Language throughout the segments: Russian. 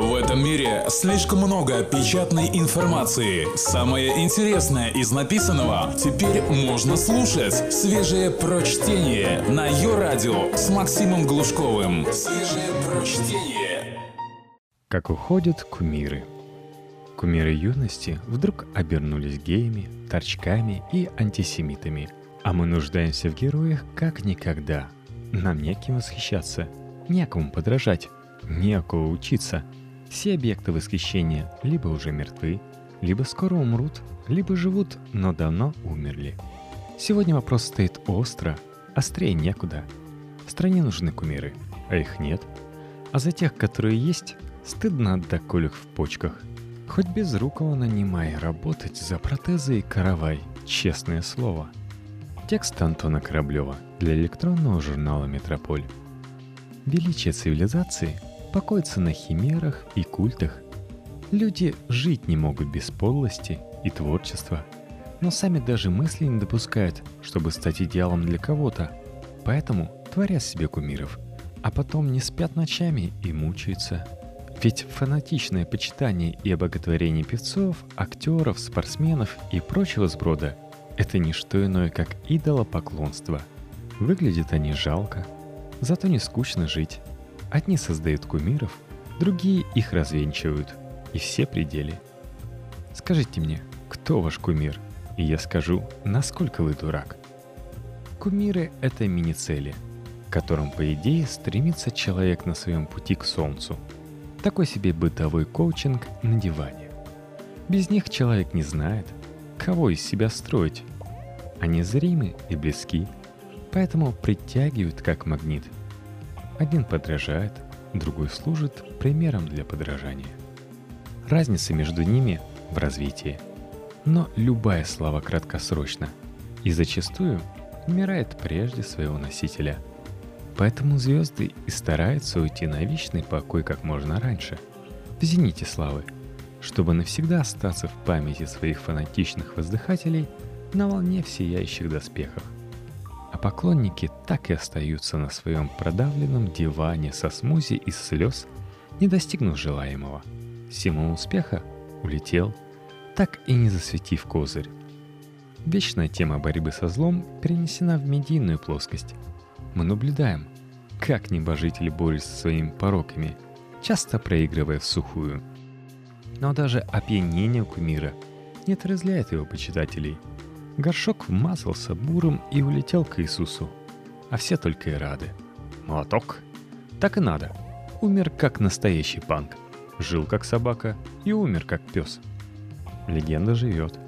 В этом мире слишком много печатной информации. Самое интересное из написанного теперь можно слушать. Свежее прочтение на ее радио с Максимом Глушковым. Свежее прочтение. Как уходят кумиры. Кумиры юности вдруг обернулись геями, торчками и антисемитами. А мы нуждаемся в героях как никогда. Нам неким восхищаться, некому подражать, некого учиться – все объекты восхищения либо уже мертвы, либо скоро умрут, либо живут, но давно умерли. Сегодня вопрос стоит остро, острее некуда. Стране нужны кумиры, а их нет. А за тех, которые есть, стыдно отдать колюх в почках. Хоть без рукава нанимай работать за протезы и каравай, честное слово. Текст Антона Кораблева для электронного журнала «Метрополь». Величие цивилизации – покоятся на химерах и культах. Люди жить не могут без подлости и творчества, но сами даже мысли не допускают, чтобы стать идеалом для кого-то. Поэтому творят себе кумиров, а потом не спят ночами и мучаются. Ведь фанатичное почитание и обоготворение певцов, актеров, спортсменов и прочего сброда – это не что иное, как идолопоклонство. Выглядят они жалко, зато не скучно жить. Одни создают кумиров, другие их развенчивают. И все пределы. Скажите мне, кто ваш кумир? И я скажу, насколько вы дурак. Кумиры — это мини-цели, к которым, по идее, стремится человек на своем пути к Солнцу. Такой себе бытовой коучинг на диване. Без них человек не знает, кого из себя строить. Они зримы и близки, поэтому притягивают как магнит — один подражает, другой служит примером для подражания. Разница между ними в развитии. Но любая слава краткосрочна и зачастую умирает прежде своего носителя. Поэтому звезды и стараются уйти на вечный покой как можно раньше, в зените славы, чтобы навсегда остаться в памяти своих фанатичных воздыхателей на волне в сияющих доспехах поклонники так и остаются на своем продавленном диване со смузи из слез, не достигнув желаемого. Символ успеха улетел, так и не засветив козырь. Вечная тема борьбы со злом перенесена в медийную плоскость. Мы наблюдаем, как небожители борются со своими пороками, часто проигрывая в сухую. Но даже опьянение кумира не отразляет его почитателей – Горшок вмазался буром и улетел к Иисусу. А все только и рады. Молоток. Так и надо. Умер как настоящий панк. Жил как собака и умер как пес. Легенда живет.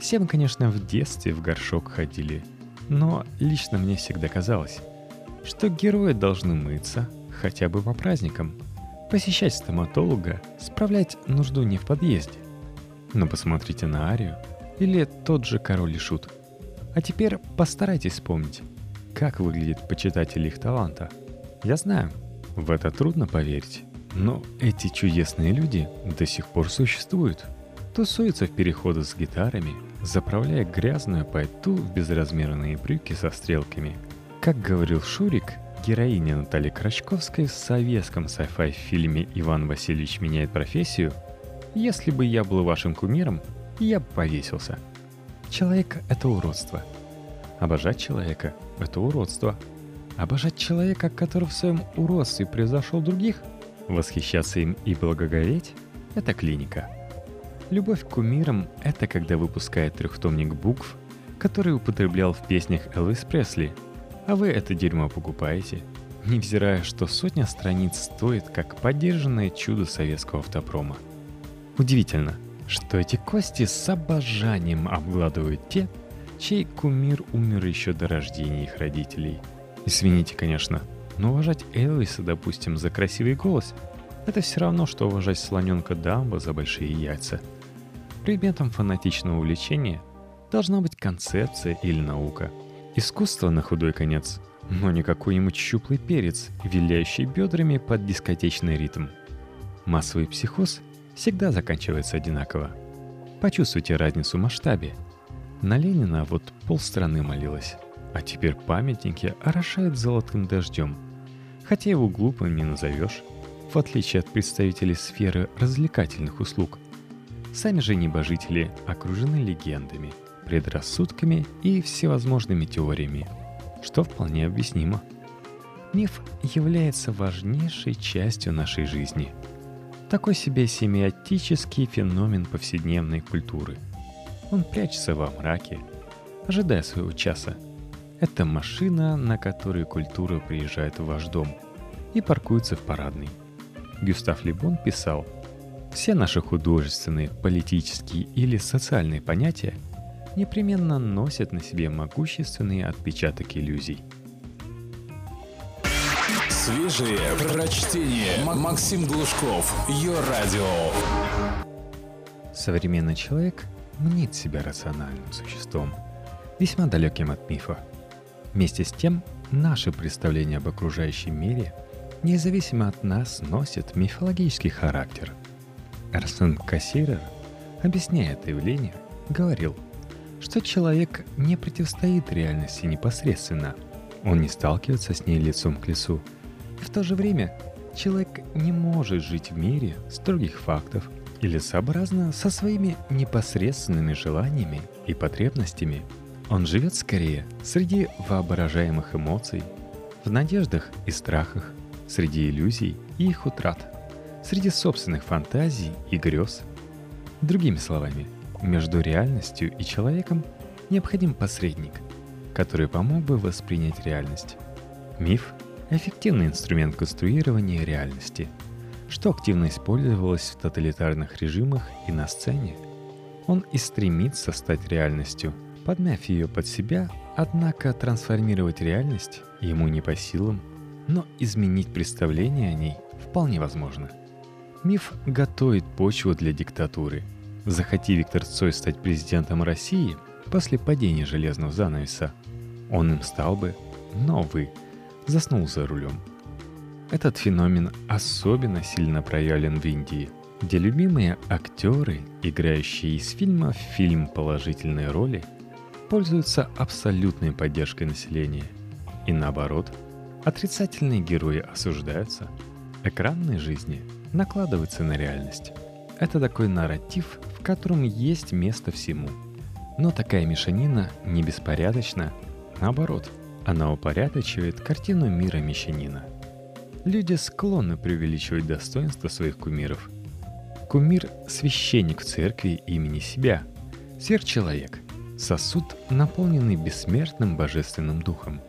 Все мы, конечно, в детстве в горшок ходили. Но лично мне всегда казалось, что герои должны мыться хотя бы по праздникам, посещать стоматолога, справлять нужду не в подъезде. Но посмотрите на Арию – или тот же король и шут. А теперь постарайтесь вспомнить, как выглядит почитатель их таланта. Я знаю, в это трудно поверить, но эти чудесные люди до сих пор существуют. Тусуются в переходах с гитарами, заправляя грязную пальту в безразмерные брюки со стрелками. Как говорил Шурик, героиня Натальи Крачковской в советском sci-fi фильме «Иван Васильевич меняет профессию», «Если бы я был вашим кумиром, я бы повесился. Человек — это уродство. Обожать человека — это уродство. Обожать человека, который в своем уродстве превзошел других, восхищаться им и благоговеть — это клиника. Любовь к кумирам — это когда выпускает трехтомник букв, который употреблял в песнях Элвис Пресли, а вы это дерьмо покупаете, невзирая, что сотня страниц стоит как поддержанное чудо советского автопрома. Удивительно — что эти кости с обожанием обгладывают те, чей кумир умер еще до рождения их родителей. Извините, конечно, но уважать Элвиса, допустим, за красивый голос, это все равно, что уважать слоненка Дамбо за большие яйца. Предметом фанатичного увлечения должна быть концепция или наука. Искусство на худой конец, но не какой-нибудь щуплый перец, виляющий бедрами под дискотечный ритм. Массовый психоз — всегда заканчивается одинаково. Почувствуйте разницу в масштабе. На Ленина вот полстраны молилась, а теперь памятники орошают золотым дождем. Хотя его глупым не назовешь. в отличие от представителей сферы развлекательных услуг. Сами же небожители окружены легендами, предрассудками и всевозможными теориями, что вполне объяснимо. Миф является важнейшей частью нашей жизни. Такой себе семиотический феномен повседневной культуры. Он прячется во мраке, ожидая своего часа. Это машина, на которой культура приезжает в ваш дом и паркуется в парадный. Гюстав Лебон писал, «Все наши художественные, политические или социальные понятия непременно носят на себе могущественный отпечаток иллюзий – Свежие прочтение. Максим Глушков. Ее радио. Современный человек мнит себя рациональным существом, весьма далеким от мифа. Вместе с тем, наше представление об окружающем мире, независимо от нас, носит мифологический характер. Арсен Кассирер, объясняя это явление, говорил, что человек не противостоит реальности непосредственно, он не сталкивается с ней лицом к лицу – в то же время человек не может жить в мире строгих фактов или сообразно со своими непосредственными желаниями и потребностями. Он живет скорее среди воображаемых эмоций, в надеждах и страхах, среди иллюзий и их утрат, среди собственных фантазий и грез. Другими словами, между реальностью и человеком необходим посредник, который помог бы воспринять реальность. Миф эффективный инструмент конструирования реальности, что активно использовалось в тоталитарных режимах и на сцене. Он и стремится стать реальностью, подмяв ее под себя, однако трансформировать реальность ему не по силам, но изменить представление о ней вполне возможно. Миф готовит почву для диктатуры. Захоти Виктор Цой стать президентом России после падения железного занавеса, он им стал бы, но, вы заснул за рулем. Этот феномен особенно сильно проявлен в Индии, где любимые актеры, играющие из фильма в фильм положительные роли, пользуются абсолютной поддержкой населения. И наоборот, отрицательные герои осуждаются, экранные жизни накладываются на реальность. Это такой нарратив, в котором есть место всему. Но такая мешанина не беспорядочна, наоборот – она упорядочивает картину мира мещанина. Люди склонны преувеличивать достоинство своих кумиров. Кумир – священник в церкви имени себя, сверхчеловек, сосуд, наполненный бессмертным божественным духом.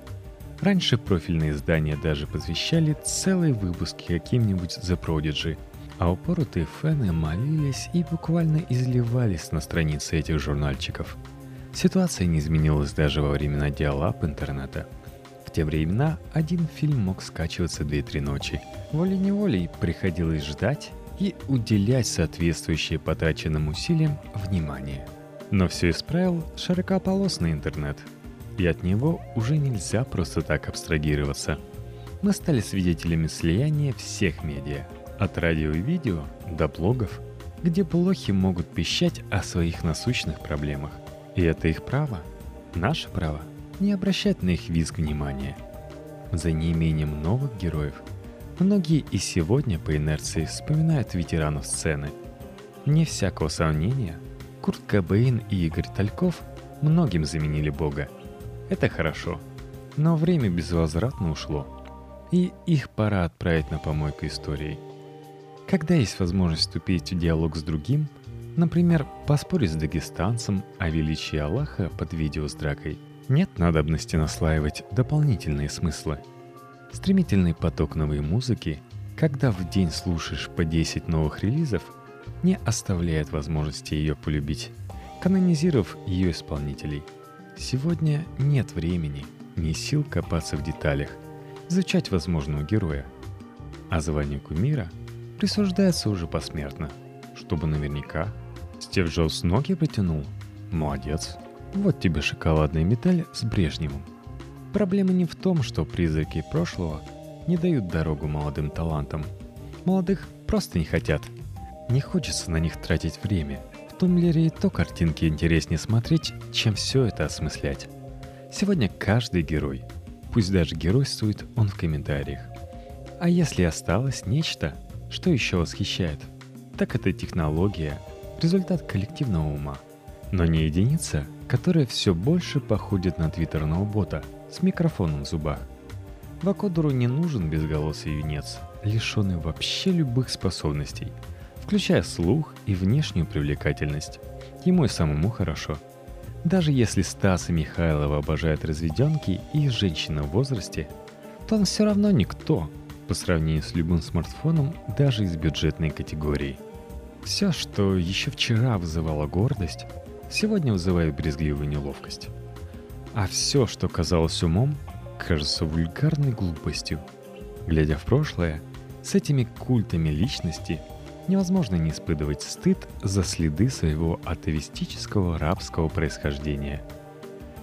Раньше профильные издания даже посвящали целые выпуски каким-нибудь The Prodigy, а упоротые фэны молились и буквально изливались на страницы этих журнальчиков – Ситуация не изменилась даже во времена диалап интернета. В те времена один фильм мог скачиваться 2-3 ночи. Волей-неволей приходилось ждать и уделять соответствующее потраченным усилиям внимание. Но все исправил широкополосный интернет, и от него уже нельзя просто так абстрагироваться. Мы стали свидетелями слияния всех медиа, от радио и видео до блогов, где блохи могут пищать о своих насущных проблемах. И это их право, наше право, не обращать на их визг внимания. За неимением новых героев многие и сегодня по инерции вспоминают ветеранов сцены. Не всякого сомнения, Курт Кобейн и Игорь Тальков многим заменили Бога. Это хорошо, но время безвозвратно ушло, и их пора отправить на помойку истории. Когда есть возможность вступить в диалог с другим – Например, поспорить с дагестанцем о величии Аллаха под видео с дракой. Нет надобности наслаивать дополнительные смыслы. Стремительный поток новой музыки, когда в день слушаешь по 10 новых релизов, не оставляет возможности ее полюбить, канонизировав ее исполнителей. Сегодня нет времени, ни сил копаться в деталях, изучать возможного героя. А звание кумира присуждается уже посмертно, чтобы наверняка Стив Джобс ноги потянул? Молодец. Вот тебе шоколадная медаль с Брежневым. Проблема не в том, что призраки прошлого не дают дорогу молодым талантам. Молодых просто не хотят. Не хочется на них тратить время. В Тумблере и то картинки интереснее смотреть, чем все это осмыслять. Сегодня каждый герой, пусть даже геройствует он в комментариях. А если осталось нечто, Что еще восхищает? Так это технология, результат коллективного ума. Но не единица, которая все больше походит на твиттерного бота с микрофоном в зубах. Вакодеру не нужен безголосый юнец, лишенный вообще любых способностей, включая слух и внешнюю привлекательность. Ему и самому хорошо. Даже если Стас и Михайлова обожают разведенки и женщины в возрасте, то он все равно никто по сравнению с любым смартфоном даже из бюджетной категории. Все, что еще вчера вызывало гордость, сегодня вызывает брезгливую неловкость. А все, что казалось умом, кажется вульгарной глупостью. Глядя в прошлое, с этими культами личности невозможно не испытывать стыд за следы своего атеистического рабского происхождения.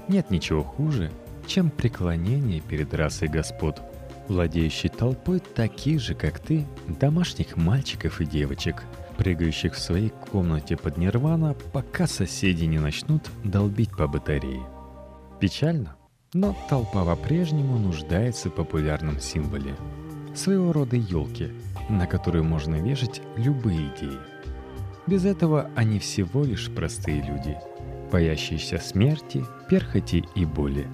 Нет ничего хуже, чем преклонение перед расой господ, владеющей толпой таких же, как ты, домашних мальчиков и девочек – прыгающих в своей комнате под нирвана, пока соседи не начнут долбить по батарее. Печально, но толпа по-прежнему нуждается в популярном символе. Своего рода елки, на которую можно вешать любые идеи. Без этого они всего лишь простые люди, боящиеся смерти, перхоти и боли.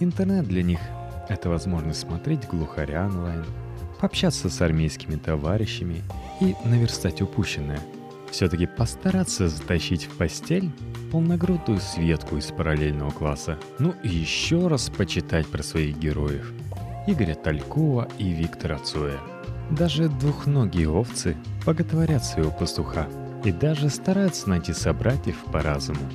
Интернет для них — это возможность смотреть глухаря онлайн — пообщаться с армейскими товарищами и наверстать упущенное. Все-таки постараться затащить в постель полногрудую Светку из параллельного класса. Ну и еще раз почитать про своих героев. Игоря Талькова и Виктора Цоя. Даже двухногие овцы боготворят своего пастуха и даже стараются найти собратьев по разуму.